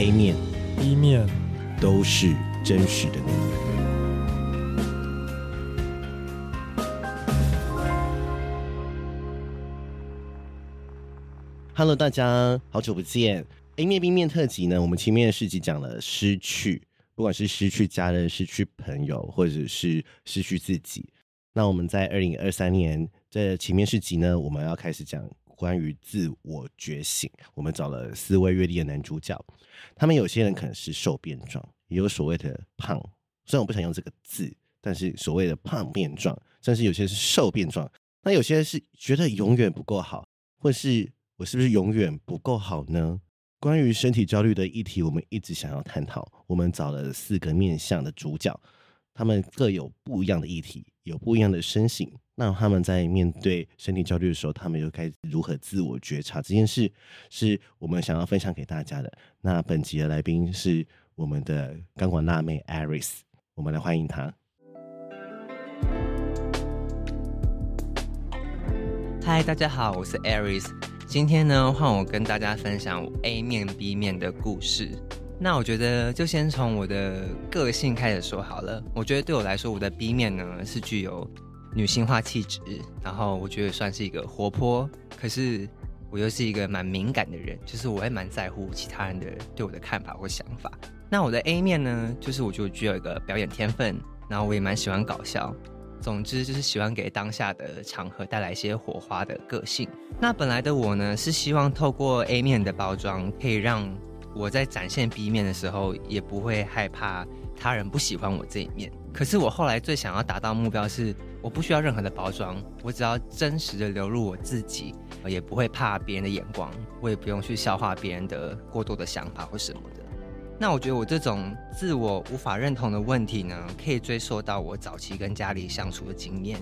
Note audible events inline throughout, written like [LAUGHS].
A 面、B 面都是真实的你。Hello，大家好久不见。A 面 B 面特辑呢，我们前面的事集讲了失去，不管是失去家人、失去朋友，或者是失去自己。那我们在二零二三年这前面四集呢，我们要开始讲。关于自我觉醒，我们找了四位阅历的男主角，他们有些人可能是瘦变壮，也有所谓的胖，虽然我不想用这个字，但是所谓的胖变壮，甚至有些是瘦变壮，那有些人是觉得永远不够好，或是我是不是永远不够好呢？关于身体焦虑的议题，我们一直想要探讨，我们找了四个面向的主角，他们各有不一样的议题，有不一样的身形。那他们在面对身体焦虑的时候，他们又该如何自我觉察？这件事是我们想要分享给大家的。那本集的来宾是我们的钢管辣妹 Aris，我们来欢迎她。嗨，大家好，我是 Aris。今天呢，换我跟大家分享 A 面 B 面的故事。那我觉得就先从我的个性开始说好了。我觉得对我来说，我的 B 面呢是具有。女性化气质，然后我觉得算是一个活泼，可是我又是一个蛮敏感的人，就是我也蛮在乎其他人的对我的看法或想法。那我的 A 面呢，就是我就具有一个表演天分，然后我也蛮喜欢搞笑，总之就是喜欢给当下的场合带来一些火花的个性。那本来的我呢，是希望透过 A 面的包装，可以让我在展现 B 面的时候，也不会害怕他人不喜欢我这一面。可是我后来最想要达到目标是。我不需要任何的包装，我只要真实的流露我自己，也不会怕别人的眼光，我也不用去消化别人的过多的想法或什么的。那我觉得我这种自我无法认同的问题呢，可以追溯到我早期跟家里相处的经验。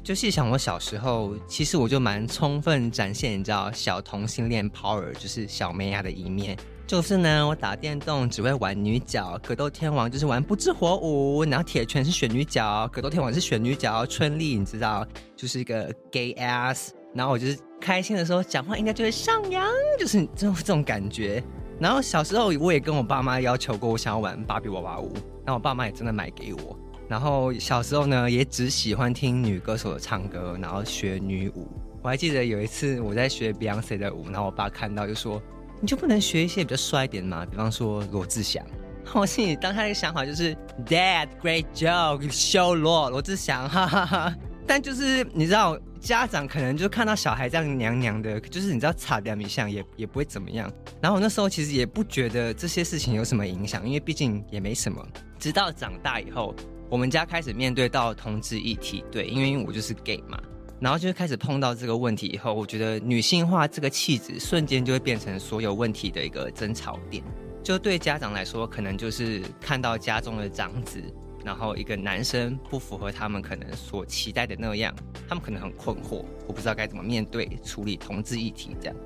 就细想我小时候，其实我就蛮充分展现，你知道小同性恋 power，就是小妹呀的一面。就是呢，我打电动只会玩女角，格斗天王就是玩不知火舞，然后铁拳是选女角，格斗天王是选女角，春丽你知道，就是一个 gay ass，然后我就是开心的时候讲话应该就会上扬，就是这种这种感觉。然后小时候我也跟我爸妈要求过，我想要玩芭比娃娃舞，然后我爸妈也真的买给我。然后小时候呢，也只喜欢听女歌手的唱歌，然后学女舞。我还记得有一次我在学 Beyonce 的舞，然后我爸看到就说。你就不能学一些比较帅一点吗？比方说罗志祥。[LAUGHS] 我心里当下的想法就是，Dad great joke，show 罗罗志祥，[LAUGHS] 哈哈哈。但就是你知道，家长可能就看到小孩这样娘娘的，就是你知道差点一下也也不会怎么样。然后我那时候其实也不觉得这些事情有什么影响，因为毕竟也没什么。直到长大以后，我们家开始面对到同志议题，对，因为我就是 gay 嘛。然后就开始碰到这个问题以后，我觉得女性化这个气质瞬间就会变成所有问题的一个争吵点。就对家长来说，可能就是看到家中的长子，然后一个男生不符合他们可能所期待的那样，他们可能很困惑，我不知道该怎么面对处理同志议题这样。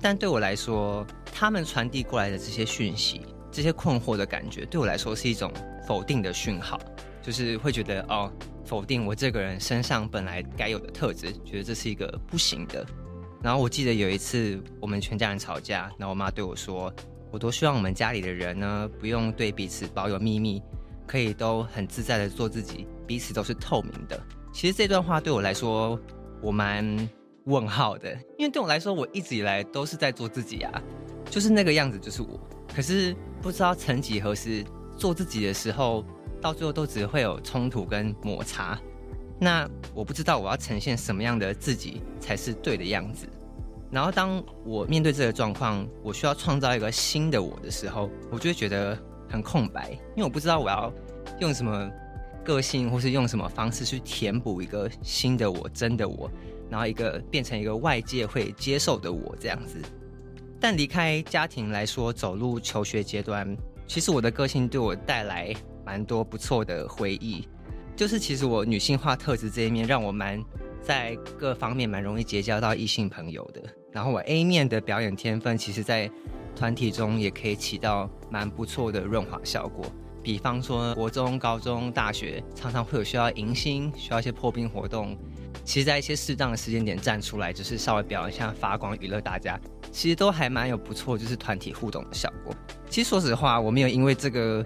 但对我来说，他们传递过来的这些讯息，这些困惑的感觉，对我来说是一种否定的讯号，就是会觉得哦。否定我这个人身上本来该有的特质，觉得这是一个不行的。然后我记得有一次我们全家人吵架，然后我妈对我说：“我多希望我们家里的人呢，不用对彼此保有秘密，可以都很自在的做自己，彼此都是透明的。”其实这段话对我来说，我蛮问号的，因为对我来说，我一直以来都是在做自己啊，就是那个样子，就是我。可是不知道曾几何时，做自己的时候。到最后都只会有冲突跟摩擦，那我不知道我要呈现什么样的自己才是对的样子。然后当我面对这个状况，我需要创造一个新的我的时候，我就会觉得很空白，因为我不知道我要用什么个性，或是用什么方式去填补一个新的我，真的我，然后一个变成一个外界会接受的我这样子。但离开家庭来说，走入求学阶段，其实我的个性对我带来。蛮多不错的回忆，就是其实我女性化特质这一面，让我蛮在各方面蛮容易结交到异性朋友的。然后我 A 面的表演天分，其实在团体中也可以起到蛮不错的润滑效果。比方说国中、高中、大学，常常会有需要迎新、需要一些破冰活动。其实，在一些适当的时间点站出来，就是稍微表演一下发光，娱乐大家，其实都还蛮有不错，就是团体互动的效果。其实说实话，我没有因为这个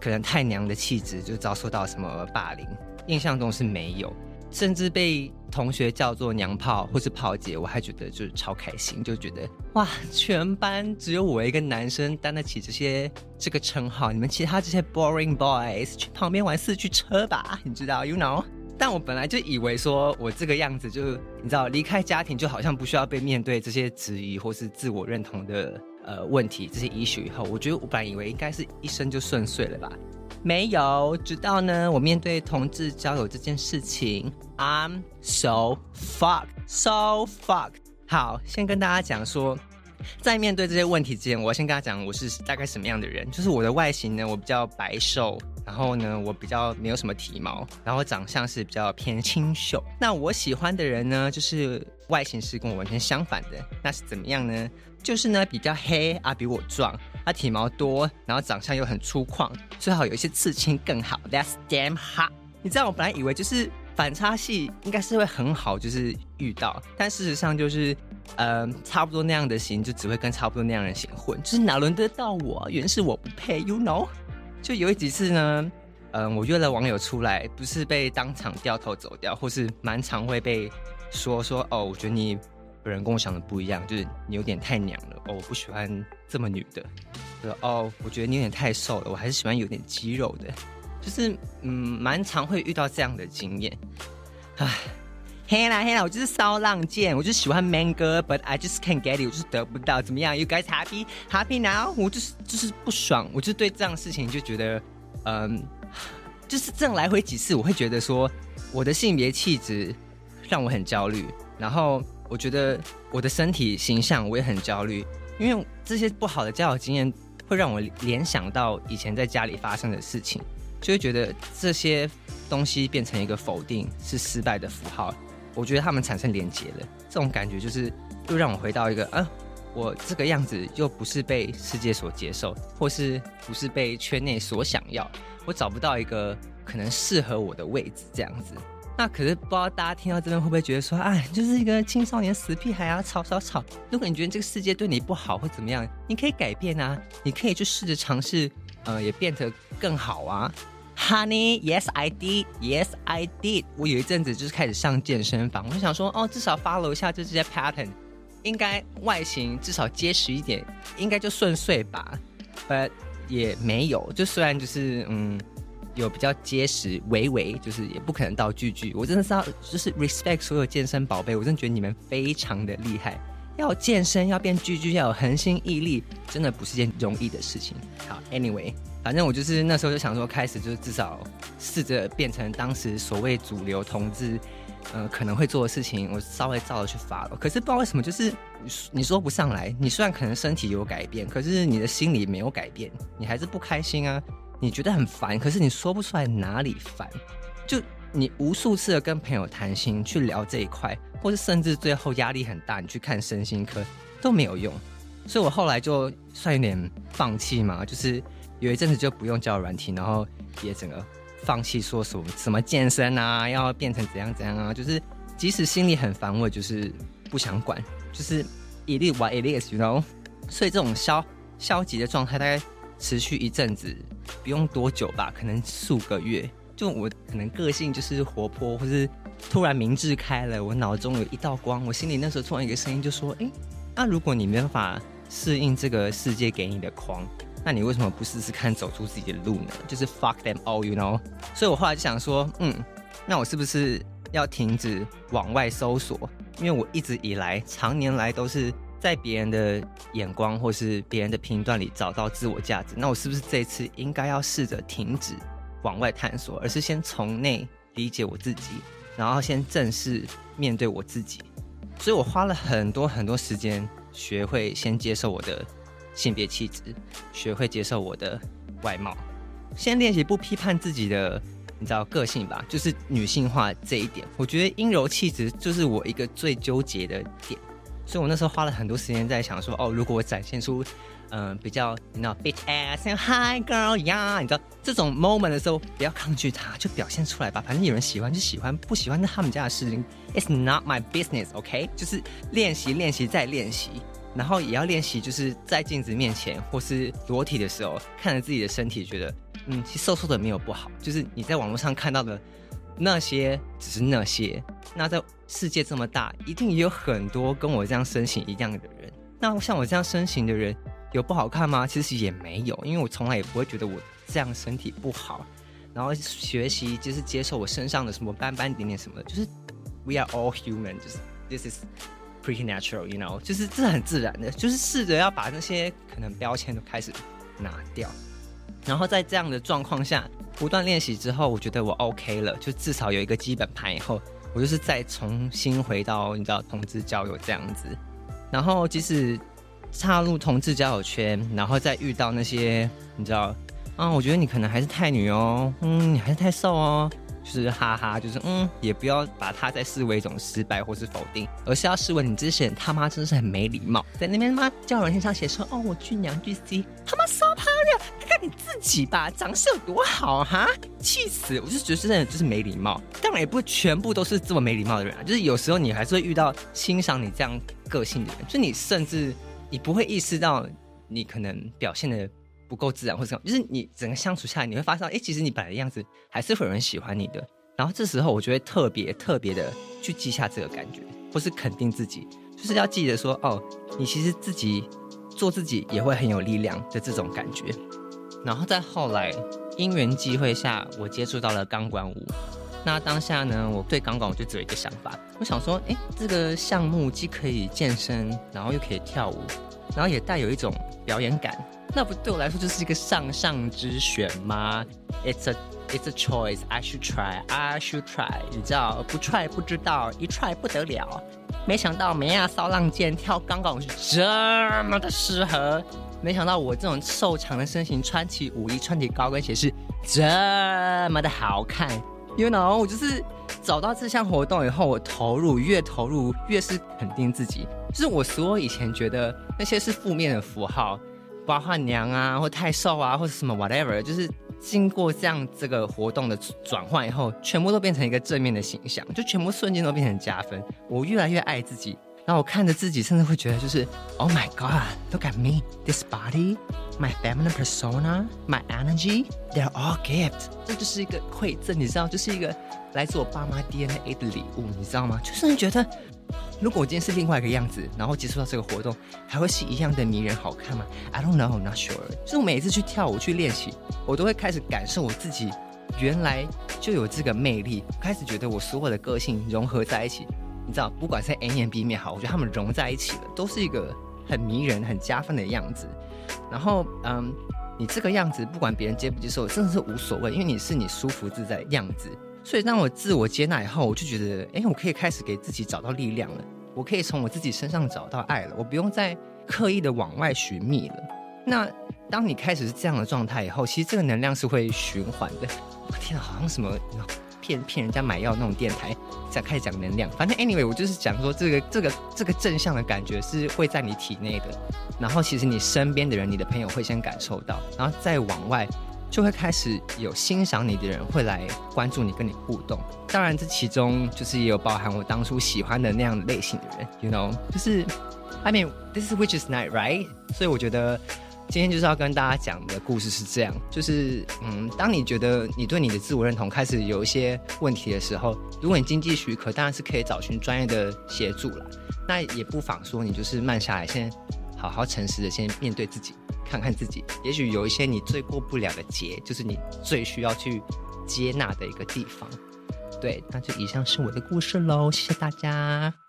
可能太娘的气质，就遭受到什么霸凌，印象中是没有。甚至被同学叫做娘炮或是炮姐，我还觉得就是超开心，就觉得哇，全班只有我一个男生担得起这些这个称号，你们其他这些 boring boys 去旁边玩四驱车吧，你知道，you know。[LAUGHS] 但我本来就以为说我这个样子就你知道，离开家庭就好像不需要被面对这些质疑或是自我认同的呃问题，这些 issue 以后，我觉得我本来以为应该是一生就顺遂了吧。没有，直到呢，我面对同志交友这件事情，I'm so fucked, so fucked。好，先跟大家讲说，在面对这些问题之前，我要先跟大家讲我是大概什么样的人。就是我的外形呢，我比较白瘦，然后呢，我比较没有什么体毛，然后长相是比较偏清秀。那我喜欢的人呢，就是外形是跟我完全相反的。那是怎么样呢？就是呢，比较黑啊，比我壮。他体毛多，然后长相又很粗犷，最好有一些刺青更好。That's damn hot！你知道我本来以为就是反差系应该是会很好，就是遇到，但事实上就是，呃，差不多那样的型就只会跟差不多那样的型混，就是哪轮得到我？原是我不配，you know？就有几次呢，嗯、我约了网友出来，不是被当场掉头走掉，或是蛮常会被说说哦，我觉得你。有人跟我想的不一样，就是你有点太娘了哦，我不喜欢这么女的。哦，我觉得你有点太瘦了，我还是喜欢有点肌肉的。就是嗯，蛮常会遇到这样的经验。唉，嘿啦嘿啦，我就是骚浪贱，我就喜欢 man 哥，but I just can't get it，我就是得不到。怎么样？You guys happy? Happy now？我就是就是不爽，我就对这样事情就觉得，嗯，就是这样来回几次，我会觉得说我的性别气质让我很焦虑，然后。我觉得我的身体形象我也很焦虑，因为这些不好的交友经验会让我联想到以前在家里发生的事情，就会觉得这些东西变成一个否定，是失败的符号。我觉得他们产生连结了，这种感觉就是又让我回到一个啊，我这个样子又不是被世界所接受，或是不是被圈内所想要，我找不到一个可能适合我的位置，这样子。那可是不知道大家听到这边会不会觉得说，哎，就是一个青少年死屁孩啊，吵吵吵！如果你觉得这个世界对你不好或怎么样，你可以改变啊，你可以去试着尝试，呃，也变得更好啊。Honey，yes I did，yes I did。我有一阵子就是开始上健身房，我就想说，哦，至少 follow 一下这些 pattern，应该外形至少结实一点，应该就顺遂吧。But 也没有，就虽然就是嗯。有比较结实，微微就是也不可能到巨巨。我真的是要就是 respect 所有健身宝贝，我真的觉得你们非常的厉害。要健身，要变巨巨，要有恒心毅力，真的不是件容易的事情。好，anyway，反正我就是那时候就想说，开始就是至少试着变成当时所谓主流同志，呃，可能会做的事情，我稍微照着去发了。可是不知道为什么，就是你说不上来。你虽然可能身体有改变，可是你的心里没有改变，你还是不开心啊。你觉得很烦，可是你说不出来哪里烦，就你无数次的跟朋友谈心去聊这一块，或是甚至最后压力很大，你去看身心科都没有用，所以我后来就算有点放弃嘛，就是有一阵子就不用交友软体，然后也整个放弃说什么什么健身啊，要变成怎样怎样啊，就是即使心里很烦，我就是不想管，就是 it is what it is，you know，所以这种消消极的状态大概持续一阵子。不用多久吧，可能数个月。就我可能个性就是活泼，或是突然明智开了，我脑中有一道光，我心里那时候突然一个声音就说：“哎，那如果你没办法适应这个世界给你的框，那你为什么不试试看走出自己的路呢？就是 fuck them all，you know。所以我后来就想说，嗯，那我是不是要停止往外搜索？因为我一直以来，常年来都是。在别人的眼光或是别人的评断里找到自我价值，那我是不是这次应该要试着停止往外探索，而是先从内理解我自己，然后先正式面对我自己？所以我花了很多很多时间，学会先接受我的性别气质，学会接受我的外貌，先练习不批判自己的，你知道个性吧？就是女性化这一点，我觉得阴柔气质就是我一个最纠结的点。所以我那时候花了很多时间在想说，哦，如果我展现出，嗯、比较你知道，bit ass and hi girl 呀，你知道这种 moment 的时候，不要抗拒它，就表现出来吧。反正有人喜欢就喜欢，不喜欢那他们家的事情，It's not my business，OK？、就是练习，练习再练习，然后也要练习，就是在镜子面前或是裸体的时候，看着自己的身体，觉得，嗯，其实瘦瘦的没有不好，就是你在网络上看到的。那些只是那些，那在世界这么大，一定也有很多跟我这样身形一样的人。那像我这样身形的人，有不好看吗？其实也没有，因为我从来也不会觉得我这样身体不好。然后学习就是接受我身上的什么斑斑点点什么的，就是 we are all human，就是 this is pretty natural，you know，就是这很自然的，就是试着要把那些可能标签都开始拿掉。然后在这样的状况下。不断练习之后，我觉得我 OK 了，就至少有一个基本盘。以后我就是再重新回到你知道同志交友这样子。然后即使踏入同志交友圈，然后再遇到那些你知道啊，我觉得你可能还是太女哦，嗯，你还是太瘦哦。就是哈哈，就是嗯，也不要把它再视为一种失败或是否定，而是要视为你之前他妈真的是很没礼貌，在那边他妈交友软件上写说哦，我巨娘巨 C，他妈骚胖的，看看你自己吧，长相有多好哈，气死！我就觉得真的就是没礼貌，当然也不会全部都是这么没礼貌的人啊，就是有时候你还是会遇到欣赏你这样个性的人，就你甚至你不会意识到你可能表现的。不够自然或者什么，就是你整个相处下来，你会发现，哎，其实你本来的样子还是会有人喜欢你的。然后这时候，我就会特别特别的去记下这个感觉，或是肯定自己，就是要记得说，哦，你其实自己做自己也会很有力量的这种感觉。然后在后来因缘际会下，我接触到了钢管舞。那当下呢，我对钢管舞就只有一个想法，我想说，哎，这个项目既可以健身，然后又可以跳舞，然后也带有一种表演感。那不对我来说就是一个上上之选吗？It's a It's a choice. I should try. I should try. 你知道不 try 不知道，一 try 不得了。没想到梅亚骚浪剑跳钢管舞是这么的适合。没想到我这种瘦长的身形穿起舞衣穿起高跟鞋是这么的好看。You know，我就是找到这项活动以后，我投入越投入越是肯定自己。就是我所有以前觉得那些是负面的符号。包括娘啊，或太瘦啊，或者什么 whatever，就是经过这样这个活动的转换以后，全部都变成一个正面的形象，就全部瞬间都变成加分。我越来越爱自己，然后我看着自己，甚至会觉得就是，Oh my God，look at me，this body，my feminine persona，my energy，they're all gift。这就是一个馈赠，你知道，就是一个来自我爸妈 DNA 的礼物，你知道吗？就是觉得。如果我今天是另外一个样子，然后接触到这个活动，还会是一样的迷人好看吗？I don't know, I'm not sure。就是我每一次去跳舞去练习，我都会开始感受我自己原来就有这个魅力，开始觉得我所有的个性融合在一起。你知道，不管是 A 面 B 面好，我觉得他们融在一起了，都是一个很迷人、很加分的样子。然后，嗯，你这个样子，不管别人接不接受，真的是无所谓，因为你是你舒服自在的样子。所以当我自我接纳以后，我就觉得，哎，我可以开始给自己找到力量了。我可以从我自己身上找到爱了，我不用再刻意的往外寻觅了。那当你开始是这样的状态以后，其实这个能量是会循环的。我天啊，好像什么骗骗人家买药那种电台，在开始讲能量。反正 anyway，我就是讲说这个这个这个正向的感觉是会在你体内的。然后其实你身边的人，你的朋友会先感受到，然后再往外。就会开始有欣赏你的人会来关注你，跟你互动。当然，这其中就是也有包含我当初喜欢的那样类型的人，you know，就是 I mean this is which is night, right？所以我觉得今天就是要跟大家讲的故事是这样，就是嗯，当你觉得你对你的自我认同开始有一些问题的时候，如果你经济许可，当然是可以找寻专业的协助了。那也不妨说，你就是慢下来，先好好诚实的先面对自己。看看自己，也许有一些你最过不了的节，就是你最需要去接纳的一个地方。对，那就以上是我的故事喽，谢谢大家。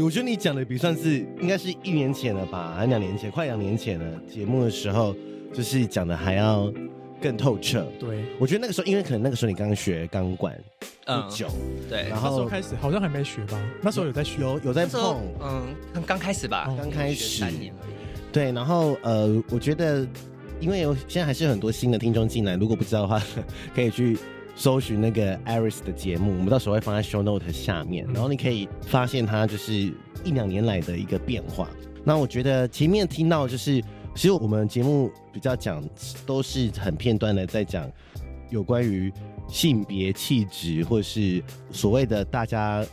我觉得你讲的比算是应该是一年前了吧，还是两年前，快两年前了。节目的时候就是讲的还要。更透彻，对，我觉得那个时候，因为可能那个时候你刚学钢管不久，嗯、对，然后那时候开始好像还没学吧，那时候有在学，有有在碰，嗯，刚刚开始吧，刚开始三年而已，对，然后呃，我觉得因为有现在还是有很多新的听众进来，如果不知道的话，[LAUGHS] 可以去搜寻那个 Aris 的节目，我们到时候会放在 Show Note 下面，然后你可以发现他就是一两年来的一个变化。那我觉得前面听到就是，其实我们节目比较讲都是很片段的在讲有关于性别气质，或是所谓的大家。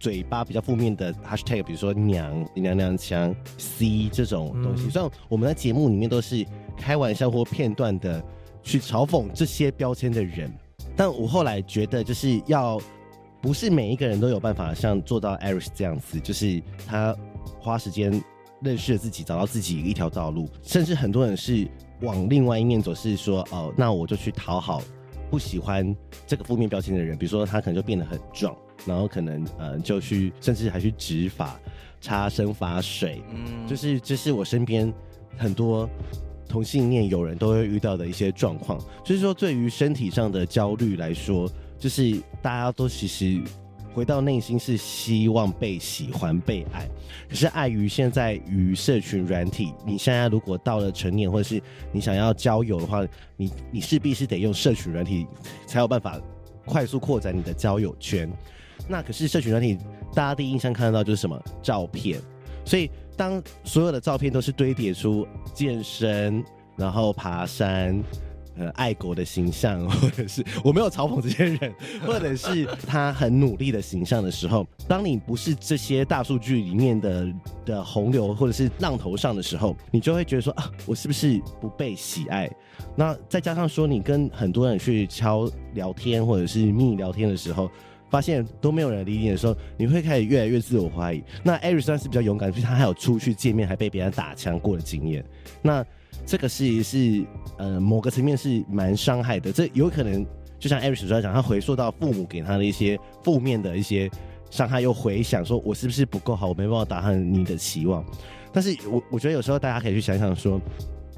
嘴巴比较负面的 hashtag，比如说娘娘娘腔 C 这种东西，虽然我们在节目里面都是开玩笑或片段的去嘲讽这些标签的人，但我后来觉得，就是要不是每一个人都有办法像做到 Eris 这样子，就是他花时间认识了自己，找到自己一条道路，甚至很多人是往另外一面走，是说哦，那我就去讨好不喜欢这个负面标签的人，比如说他可能就变得很壮。然后可能呃就去，甚至还去植发、擦生发水，嗯，就是就是我身边很多同性恋友人都会遇到的一些状况。就是说，对于身体上的焦虑来说，就是大家都其实回到内心是希望被喜欢、被爱，可是碍于现在与社群软体，你现在如果到了成年，或者是你想要交友的话，你你势必是得用社群软体才有办法快速扩展你的交友圈。那可是社群软体，大家第一印象看得到就是什么照片，所以当所有的照片都是堆叠出健身，然后爬山，呃，爱国的形象，或者是我没有嘲讽这些人，或者是他很努力的形象的时候，当你不是这些大数据里面的的洪流或者是浪头上的时候，你就会觉得说啊，我是不是不被喜爱？那再加上说你跟很多人去敲聊天或者是密聊天的时候。发现都没有人理你的时候，你会开始越来越自我怀疑。那 Aris 算是比较勇敢，所以他还有出去见面，还被别人打枪过的经验。那这个是是呃某个层面是蛮伤害的。这有可能就像 Aris 所讲，他回溯到父母给他的一些负面的一些伤害，又回想说，我是不是不够好，我没办法达成你的期望。但是我我觉得有时候大家可以去想想说，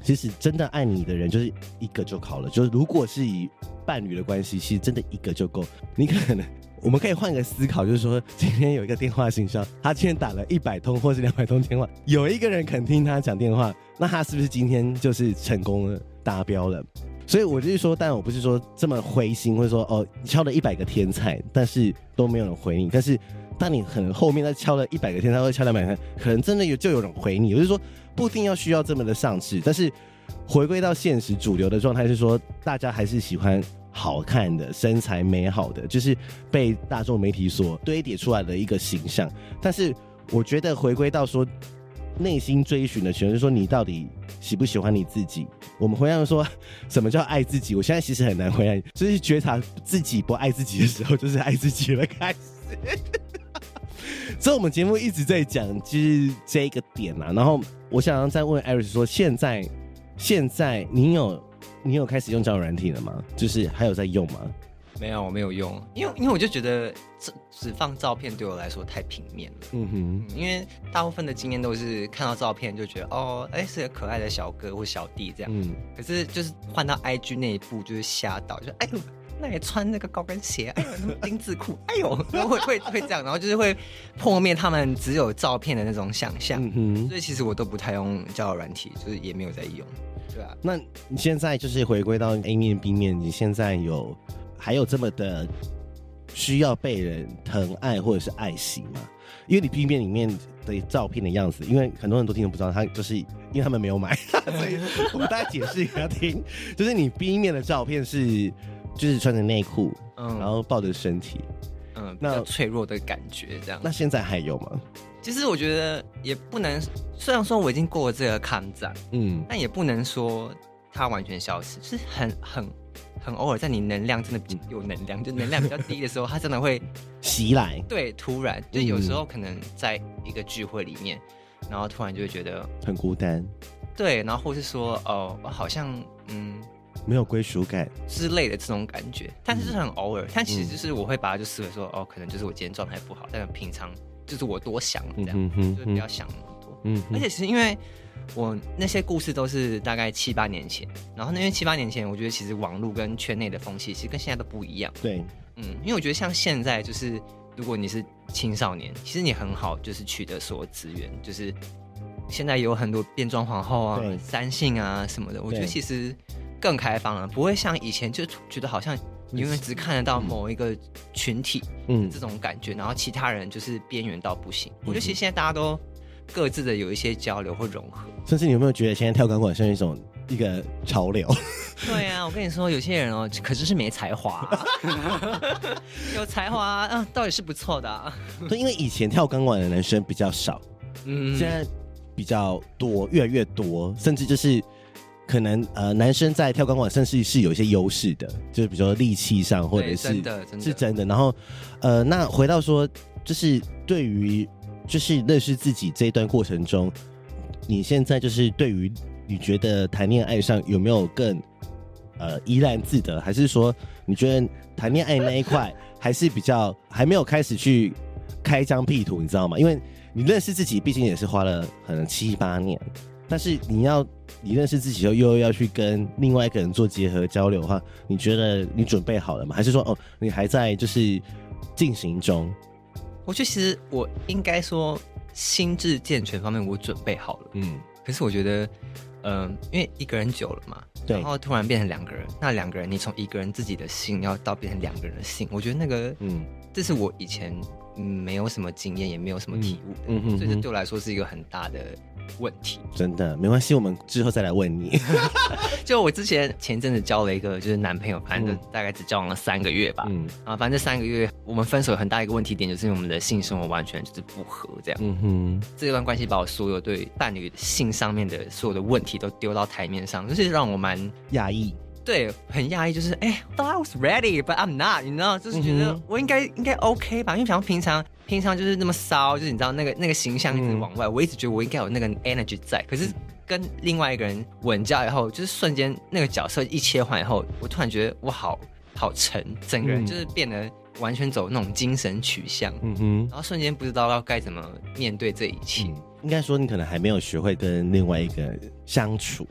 其实真的爱你的人就是一个就好了。就是如果是以伴侣的关系，其实真的一个就够。你可能。我们可以换个思考，就是说，今天有一个电话行销，他今天打了一百通或是两百通电话，有一个人肯听他讲电话，那他是不是今天就是成功了，达标了？所以我就是说，但我不是说这么灰心，或者说哦，你敲了一百个天才，但是都没有人回你。但是当你可能后面再敲了一百个天才，或者敲两百个，可能真的有就有人回你。我就是说，不一定要需要这么的上市，但是回归到现实，主流的状态是说，大家还是喜欢。好看的身材美好的，就是被大众媒体所堆叠出来的一个形象。但是我觉得回归到说内心追寻的，全是说你到底喜不喜欢你自己。我们回答说什么叫爱自己？我现在其实很难回答，就是觉察自己不爱自己的时候，就是爱自己的开始。所以，我们节目一直在讲就是这个点啊。然后，我想要再问 Aris 说，现在现在你有？你有开始用交友软体了吗？就是还有在用吗？没有，我没有用，因为因为我就觉得这只放照片对我来说太平面了。嗯哼，因为大部分的经验都是看到照片就觉得哦，哎，是个可爱的小哥或小弟这样。嗯，可是就是换到 IG 那一步就是吓到，就哎呦，那也穿那个高跟鞋，哎呦，那么丁字裤，[LAUGHS] 哎呦，然后会会会这样，然后就是会破灭他们只有照片的那种想象。嗯哼，所以其实我都不太用交友软体，就是也没有在用。对啊，那你现在就是回归到 A 面 B 面，你现在有还有这么的需要被人疼爱或者是爱惜吗？因为你 B 面里面的照片的样子，因为很多人都听都不知道，他就是因为他们没有买，[LAUGHS] 所以我们大家解释给他听，[LAUGHS] 就是你 B 面的照片是就是穿着内裤，嗯，然后抱着身体，嗯，那脆弱的感觉这样。那现在还有吗？其实我觉得也不能，虽然说我已经过了这个抗战，嗯，但也不能说它完全消失，是很很很偶尔，在你能量真的比有能量，就能量比较低的时候，它真的会 [LAUGHS] 袭来。对，突然就有时候可能在一个聚会里面，然后突然就会觉得很孤单。对，然后或是说哦，好像嗯没有归属感之类的这种感觉，但是是很偶尔。但其实就是我会把它就视为说哦，可能就是我今天状态不好，但平常。就是我多想这样，嗯、哼就是不要想那么多。嗯，而且是因为我那些故事都是大概七八年前，然后那边七八年前，我觉得其实网络跟圈内的风气其实跟现在都不一样。对，嗯，因为我觉得像现在就是，如果你是青少年，其实你很好就是取得所有资源，就是现在有很多变装皇后啊、三性啊什么的，我觉得其实更开放了，不会像以前就觉得好像永远只看得到某一个群体，嗯，这种感觉，然后其他人就是边缘到不行。嗯、我觉得其实现在大家都各自的有一些交流或融合，甚至你有没有觉得现在跳钢管像一种一个潮流？[LAUGHS] 对啊，我跟你说，有些人哦，可是是没才华、啊，[LAUGHS] 有才华，嗯，倒也是不错的、啊。对，因为以前跳钢管的男生比较少，嗯，现在比较多，越来越多，甚至就是可能呃，男生在跳钢管甚至是有一些优势的，就是比如说力气上，或者是是真的。然后呃，那回到说，就是对于就是认识自己这一段过程中，你现在就是对于你觉得谈恋爱上有没有更？呃，怡然自得，还是说你觉得谈恋爱那一块还是比较还没有开始去开张辟土，你知道吗？因为你认识自己，毕竟也是花了可能七八年，但是你要你认识自己后，又要去跟另外一个人做结合交流的话，你觉得你准备好了吗？还是说哦，你还在就是进行中？我觉得其实我应该说心智健全方面我准备好了，嗯，可是我觉得。嗯、呃，因为一个人久了嘛，对，然后突然变成两个人，那两个人，你从一个人自己的性要到变成两个人的性，我觉得那个，嗯，这是我以前没有什么经验，也没有什么体悟的，嗯嗯，所以这对我来说是一个很大的。问题真的没关系，我们之后再来问你。[LAUGHS] 就我之前前阵子交了一个就是男朋友，反正大概只交往了三个月吧。嗯，啊，反正这三个月我们分手有很大一个问题点，就是因为我们的性生活完全就是不合这样。嗯哼，这段关系把我所有对伴侣性上面的所有的问题都丢到台面上，就是让我蛮压抑。对，很压抑，就是哎，thought I was ready, but I'm not，你知道，就是觉得我应该应该 OK 吧，因为想平常平常就是那么骚，就是你知道那个那个形象一直往外，我一直觉得我应该有那个 energy 在，可是跟另外一个人稳交以后，就是瞬间那个角色一切换以后，我突然觉得我好好沉，整个人就是变得完全走那种精神取向，嗯哼，然后瞬间不知道要该怎么面对这一切，应该说你可能还没有学会跟另外一个相处。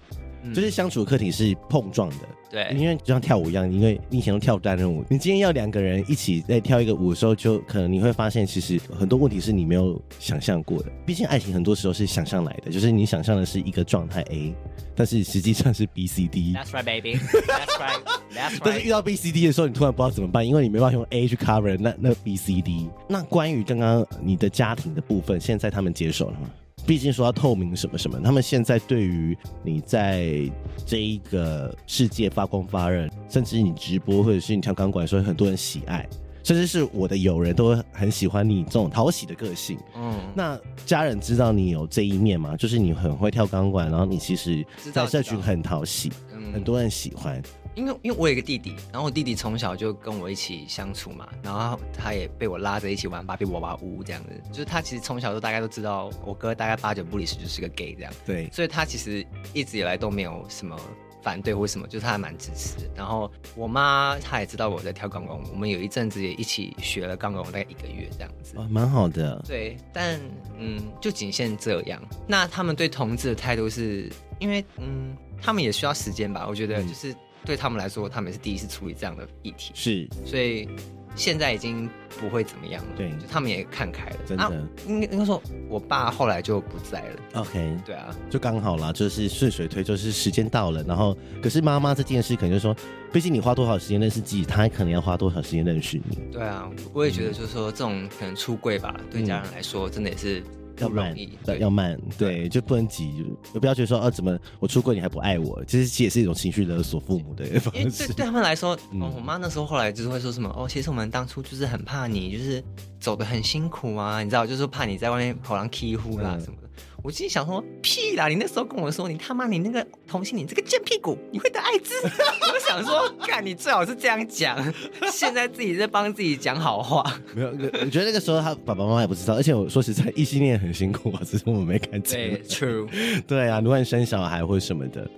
就是相处的课题是碰撞的，对，因为就像跳舞一样，因为你以前都跳单人舞，你今天要两个人一起在跳一个舞的时候，就可能你会发现，其实很多问题是你没有想象过的。毕竟爱情很多时候是想象来的，就是你想象的是一个状态 A，但是实际上是 B、C、D。That's right, baby. That's right. That's right. [LAUGHS] 但是遇到 B、C、D 的时候，你突然不知道怎么办，因为你没办法用 A 去 cover 那那 B、C、D。那关于刚刚你的家庭的部分，现在他们接受了吗？毕竟说要透明什么什么，他们现在对于你在这一个世界发光发热，甚至你直播或者是你跳钢管，说很多人喜爱，甚至是我的友人都很喜欢你这种讨喜的个性。嗯，那家人知道你有这一面吗？就是你很会跳钢管，然后你其实在社群很讨喜，很多人喜欢。因为因为我有一个弟弟，然后我弟弟从小就跟我一起相处嘛，然后他也被我拉着一起玩芭比娃娃屋这样子，就是他其实从小都大概都知道我哥大概八九不离十就是个 gay 这样，对，所以他其实一直以来都没有什么反对或什么，就是他还蛮支持。然后我妈她也知道我在跳钢管舞，我们有一阵子也一起学了钢管舞大概一个月这样子，哦，蛮好的。对，但嗯，就仅限这样。那他们对同志的态度是因为嗯，他们也需要时间吧？我觉得就是。嗯对他们来说，他们也是第一次处理这样的议题，是，所以现在已经不会怎么样了。对，就他们也看开了，真的。应该应该说，我爸后来就不在了。OK，对啊，就刚好啦，就是顺水推舟，就是时间到了。然后，可是妈妈这件事，可能就是说，毕竟你花多少时间认识自己，他可能要花多少时间认识你。对啊，我也觉得，就是说，这种可能出柜吧，对家人来说，真的也是。要慢，要慢，对，就不能急，就不要觉得说，哦，怎么我出轨你还不爱我？其实其实也是一种情绪勒索父母的方式。因为对对他们来说，[LAUGHS] 哦，我妈那时候后来就是会说什么，哦，其实我们当初就是很怕你，就是走的很辛苦啊，你知道，就是怕你在外面跑狼欺负啦什么的。我心里想说，屁啦！你那时候跟我说，你他妈你那个同性，你这个贱屁股，你会得艾滋。[LAUGHS] 我想说，干你最好是这样讲，[LAUGHS] 现在自己在帮自己讲好话。没有，我觉得那个时候他爸爸妈妈也不知道，而且我说实在，异性恋很辛苦啊，只是我们没看见。对，true。[LAUGHS] 对啊，如果你生小孩或什么的。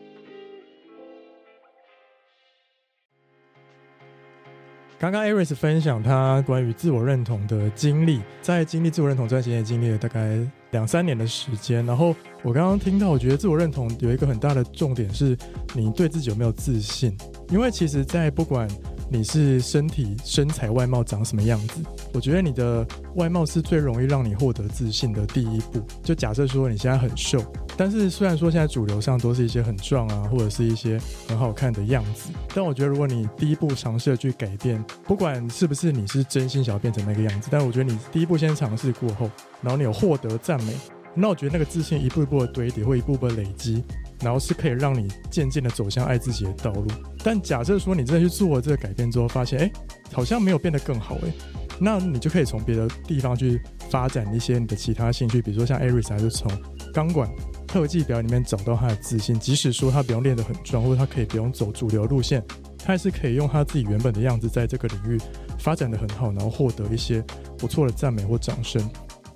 刚刚 Aris 分享他关于自我认同的经历，在经历自我认同这段时间，也经历了大概两三年的时间。然后我刚刚听到，我觉得自我认同有一个很大的重点是，你对自己有没有自信？因为其实，在不管你是身体、身材、外貌长什么样子。我觉得你的外貌是最容易让你获得自信的第一步。就假设说你现在很瘦，但是虽然说现在主流上都是一些很壮啊，或者是一些很好看的样子，但我觉得如果你第一步尝试去改变，不管是不是你是真心想要变成那个样子，但我觉得你第一步先尝试过后，然后你有获得赞美，那我觉得那个自信一步一步的堆叠，会一步步的累积。然后是可以让你渐渐的走向爱自己的道路。但假设说你真的去做了这个改变之后，发现哎，好像没有变得更好哎，那你就可以从别的地方去发展一些你的其他兴趣，比如说像 Aris 还是从钢管特技表演里面找到他的自信。即使说他不用练得很壮，或者他可以不用走主流路线，他还是可以用他自己原本的样子，在这个领域发展得很好，然后获得一些不错的赞美或掌声。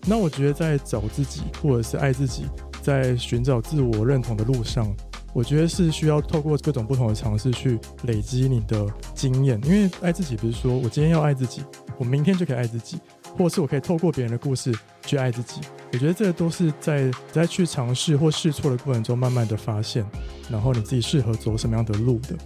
那我觉得在找自己或者是爱自己。在寻找自我认同的路上，我觉得是需要透过各种不同的尝试去累积你的经验。因为爱自己不是说我今天要爱自己，我明天就可以爱自己，或是我可以透过别人的故事去爱自己。我觉得这都是在在去尝试或试错的过程中，慢慢的发现，然后你自己适合走什么样的路的。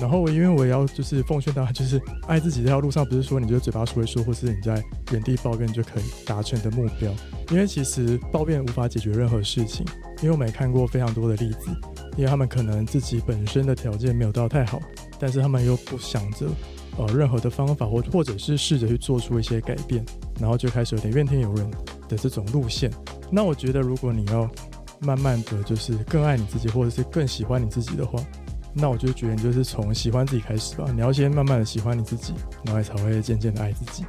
然后，因为我也要就是奉劝大家，就是爱自己这条路上，不是说你就嘴巴说一说，或是你在原地抱怨就可以达成的目标。因为其实抱怨无法解决任何事情。因为我们也看过非常多的例子，因为他们可能自己本身的条件没有到太好，但是他们又不想着呃任何的方法，或或者是试着去做出一些改变，然后就开始有点怨天尤人的这种路线。那我觉得，如果你要慢慢的就是更爱你自己，或者是更喜欢你自己的话。那我就觉得你就是从喜欢自己开始吧，你要先慢慢的喜欢你自己，然后才会渐渐的爱自己。